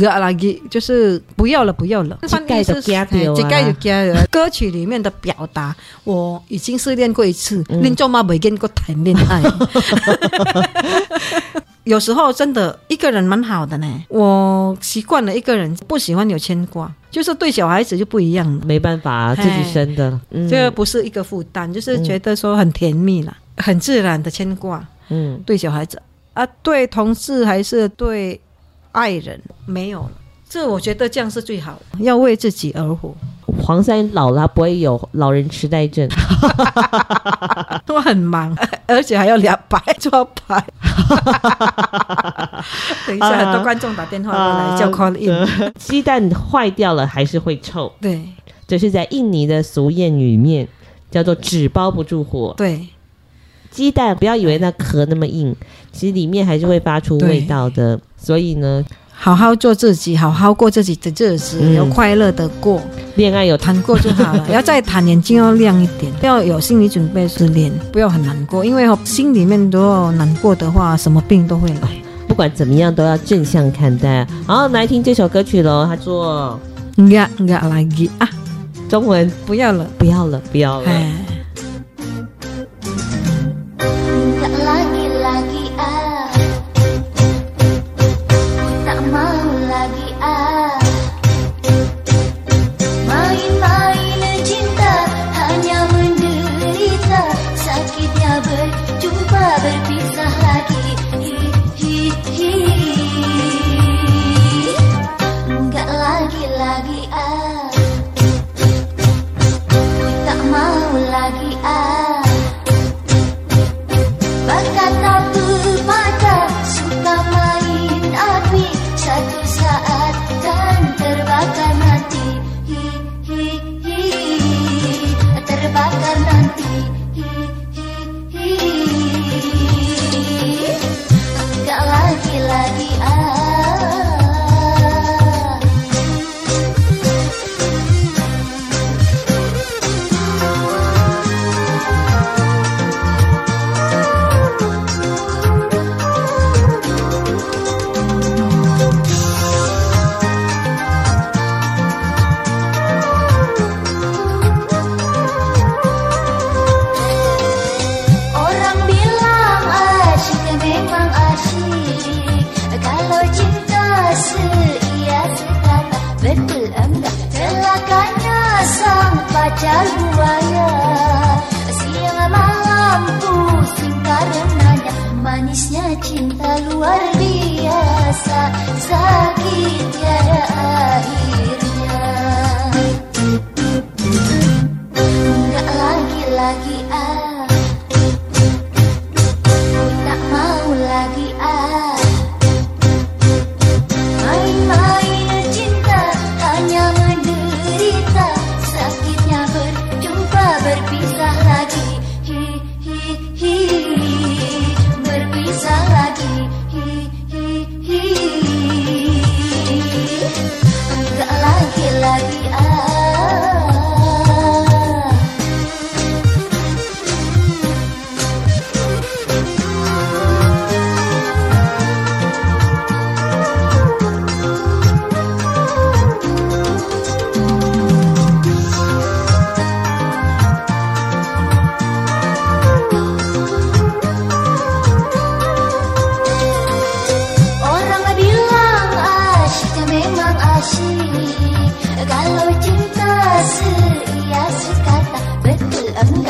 就是不要了，不要了。这盖就加掉啊，这盖就加了。歌曲里面的表达，我已经失恋过一次，你做嘛没跟过谈恋爱？有时候真的一个人蛮好的呢，我习惯了一个人，不喜欢有牵挂，就是对小孩子就不一样了，没办法、啊，自己生的，嗯、这个不是一个负担，就是觉得说很甜蜜了，嗯、很自然的牵挂，嗯，对小孩子。啊，对同事还是对爱人没有了，这我觉得这样是最好的，要为自己而活。黄山老了不会有老人痴呆症，都很忙，而且还要两百抓拍。等一下，很多观众打电话过来叫 call in。鸡蛋坏掉了还是会臭，对，这是在印尼的俗谚里面叫做“纸包不住火”。对，鸡蛋不要以为那壳那么硬，其实里面还是会发出味道的。所以呢。好好做自己，好好过自己的日子，嗯、要快乐的过。恋爱有谈过就好了，要再谈眼睛要亮一点，要有心理准备失恋，不要很难过，因为心里面都要难过的话，什么病都会来。不管怎么样，都要正向看待。好，来听这首歌曲喽，他说：呀呀来吉啊，中文不要了，不要了，不要了。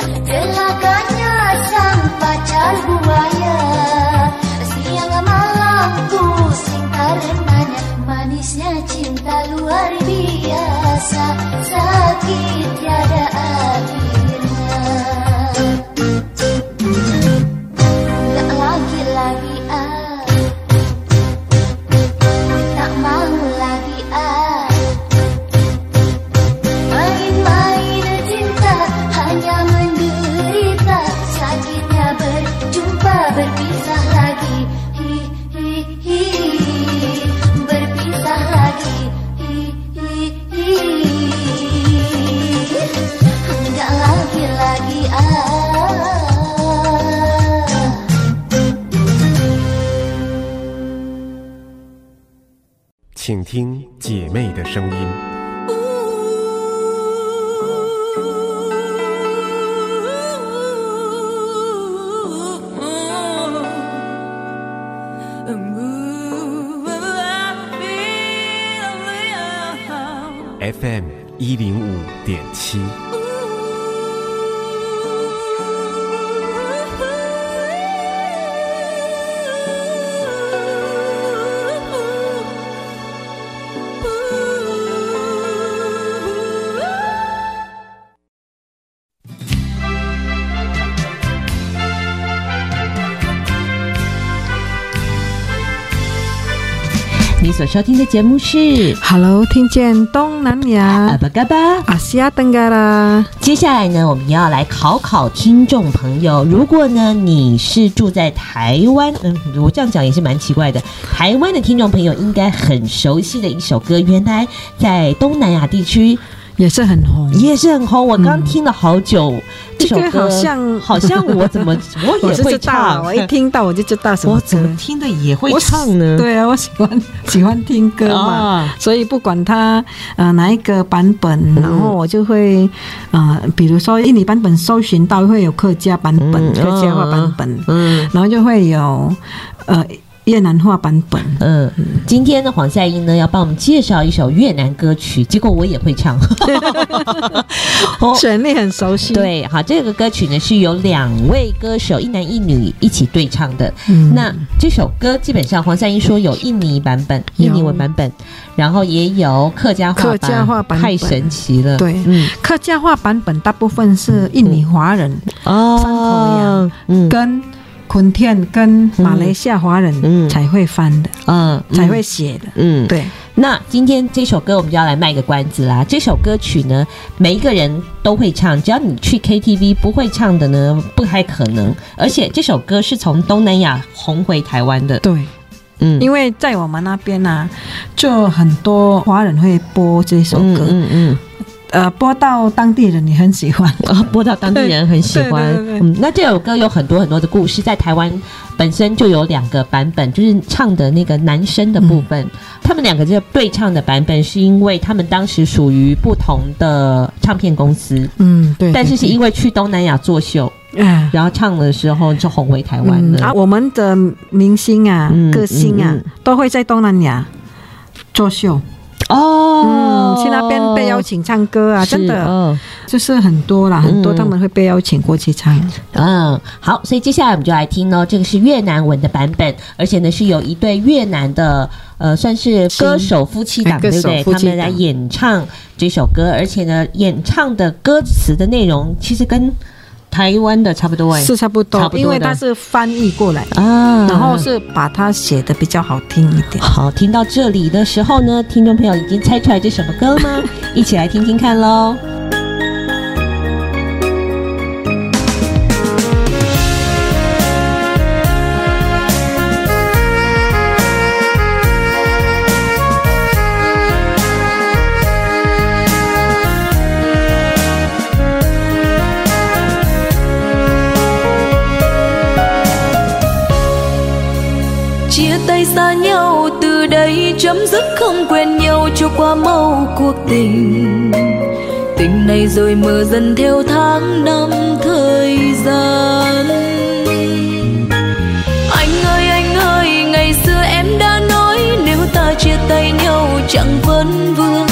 Celakanya sang pacar buaya. Siang malam pusing karenanya Manisnya cinta luar biasa. Sakit 收听的节目是 Hello，听见东南亚阿、巴嘎巴。阿西亚登嘎啦。接下来呢，我们要来考考听众朋友。如果呢你是住在台湾，嗯，我这样讲也是蛮奇怪的。台湾的听众朋友应该很熟悉的一首歌，原来在东南亚地区也是很红，也是很红。我刚听了好久，这首歌这个好像 好像我怎么 我也会知道啊，唱，我一听到我就知道什么我怎么听的也会唱呢？对啊，我喜欢喜欢听歌嘛，啊。所以不管它呃哪一个版本，嗯。然后我就会呃，比如说印尼版本搜寻到会有客家版本、嗯客家话版本，嗯。然后就会有呃越南话版本。嗯，今天呢，黄赛英呢要帮我们介绍一首越南歌曲，结果我也会唱。哦。旋律很熟悉，，对，好，这个歌曲呢是由两位歌手一男一女一起对唱的。嗯。那这首歌基本上黄赛英说有印尼版本、印尼文版本，然后也有客家话客家话版本。太神奇了。对。嗯，客家话版本大部分是印尼华人哦。跟昆天跟马来西亚华嗯人才会翻的，嗯才会写的。嗯，对，那今天这首歌我们就要来卖个关子啦。这首歌曲呢，每一个人都会唱，只要你去 KTV 不会唱的呢，不太可能。而且这首歌是从东南亚红回台湾的。对，嗯，因为在我们那边啊，就很多华人会播这首歌，嗯嗯呃，播到当地人你很喜欢。嗯，啊，播到当地人很喜欢。嗯，那这首歌有很多很多的故事，在台湾本身就有两个版本，就是唱的那个男生的部分，他们两个这个对唱的版本，是因为他们当时属于不同的唱片公司，嗯，对但是是因为去东南亚作秀，嗯。然后唱的时候就红回台湾了。嗯啊，我们的明星啊、嗯歌星啊，都会在东南亚作秀。哦，嗯，去那边被邀请唱歌啊，真的，哦、就是很多啦，很多他们会被邀请过去唱。嗯，好，所以接下来我们就来听哦，这个是越南文的版本，而且呢是有一对越南的呃，算是歌手夫妻档，对不对？他们来演唱这首歌，而且呢，演唱的歌词的内容其实跟。台湾的差不多哎，是差不多，差不多，因为它是翻译过来啊，然后是把它写的比较好听一点。好，听到这里的时候呢，听众朋友已经猜出来这什么歌了吗？一起来听听看喽。Chấm dứt không quên nhau cho qua mau cuộc tình. Tình này rồi mờ dần theo tháng năm thời gian. Anh ơi anh ơi, ngày xưa em đã nói nếu ta chia tay nhau chẳng vấn vương,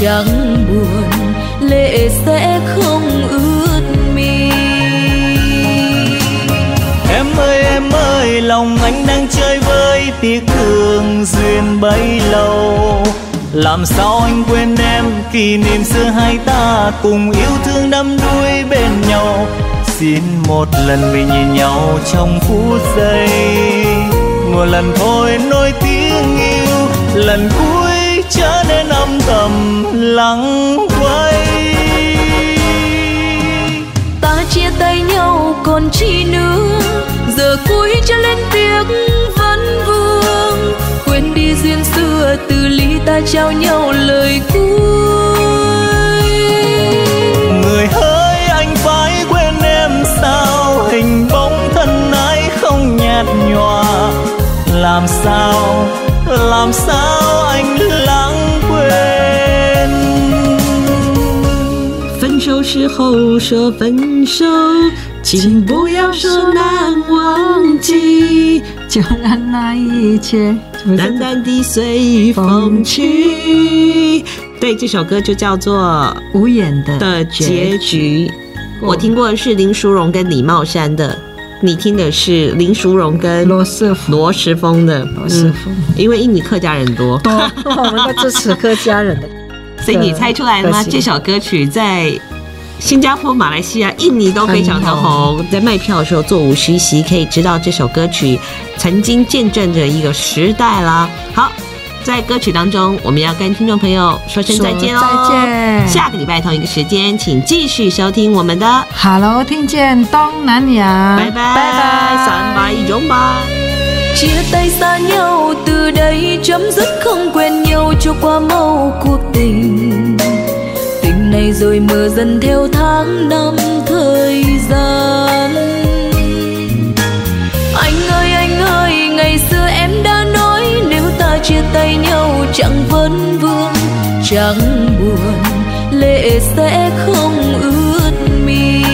chẳng buồn, lệ sẽ không ướt mi. Em ơi em ơi, lòng anh đang tiếc thương duyên bấy lâu. Làm sao anh quên em? Kỷ niệm xưa hai ta cùng yêu thương đắm đuối bên nhau. Xin một lần mình nhìn nhau trong phút giây. Một lần thôi nỗi tiếng yêu, lần cuối trở nên âm thầm lắng quay. Ta chia tay nhau còn chi trao nhau lời cuối người hỡi anh phải quên em sao hình bóng thân ai không nhạt nhòa làm sao làm sao anh lãng quên 分手时候说分手请不要说难忘记，就让那一切 淡淡的随风去。对，这首歌就叫做《无言的的结局》。我听过的是林淑荣跟李茂山的，你听的是林淑荣跟罗时罗时丰的。罗时丰，因为印尼客家人多，多，我们都支持客家人的。所以你猜出来了吗？这首歌曲在。新加坡、马来西亚、印尼都非常的红，在卖票的时候座无虚席，可以知道这首歌曲曾经见证着一个时代啦。好，在歌曲当中，我们要跟听众朋友说声再见哦，再见。下个礼拜同一个时间，请继续收听我们的 Hello，听见东南亚，拜拜拜拜，三拜一种吧。chia tay xa nhau từ đây chấm dứt không quen nhau cho qua mau cuộc tình Ngày rồi mưa dần theo tháng năm thời gian. Anh ơi anh ơi, ngày xưa em đã nói nếu ta chia tay nhau chẳng vấn vương, chẳng buồn, lệ sẽ không ướt mi.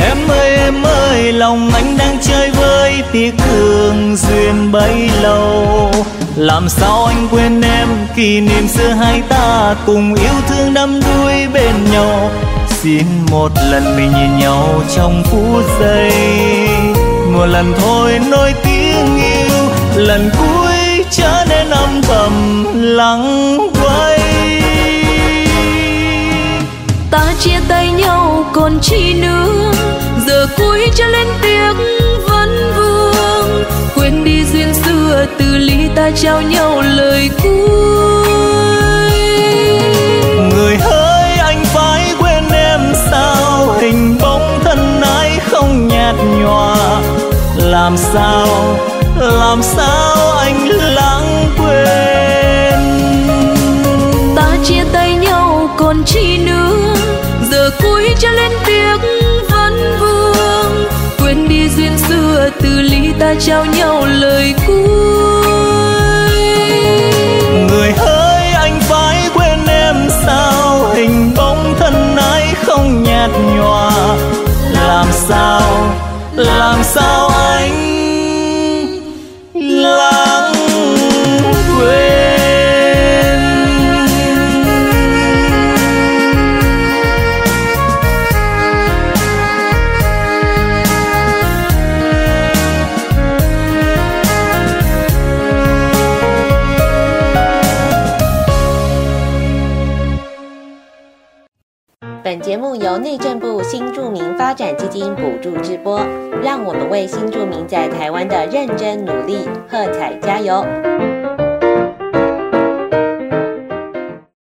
Em ơi em ơi, lòng anh đang chơi với tiếc thương duyên bấy lâu. Làm sao anh quên em kỷ niệm xưa hai ta cùng yêu thương đắm đuối bên nhau xin một lần mình nhìn nhau trong phút giây một lần thôi nỗi tiếng yêu, lần cuối trở nên âm thầm lắng quay ta chia tay nhau còn chi nữa, giờ cuối cho lên tiếng. Xưa từ ly ta trao nhau lời cuối. Người hỡi anh phải quên em sao? Hình bóng thân ai không nhạt nhòa. Làm sao làm sao anh lãng quên? Ta chia tay nhau còn chi nữa? Giờ cuối cho lên tiếc vấn vương quên đi duyên xưa, từ ly ta trao nhau lời cuối. Người hỡi anh phải quên em sao? Hình bóng thân ai không nhạt nhòa. Làm sao làm sao anh 发展基金补助直播，让我们为新住民在台湾的认真努力喝彩加油！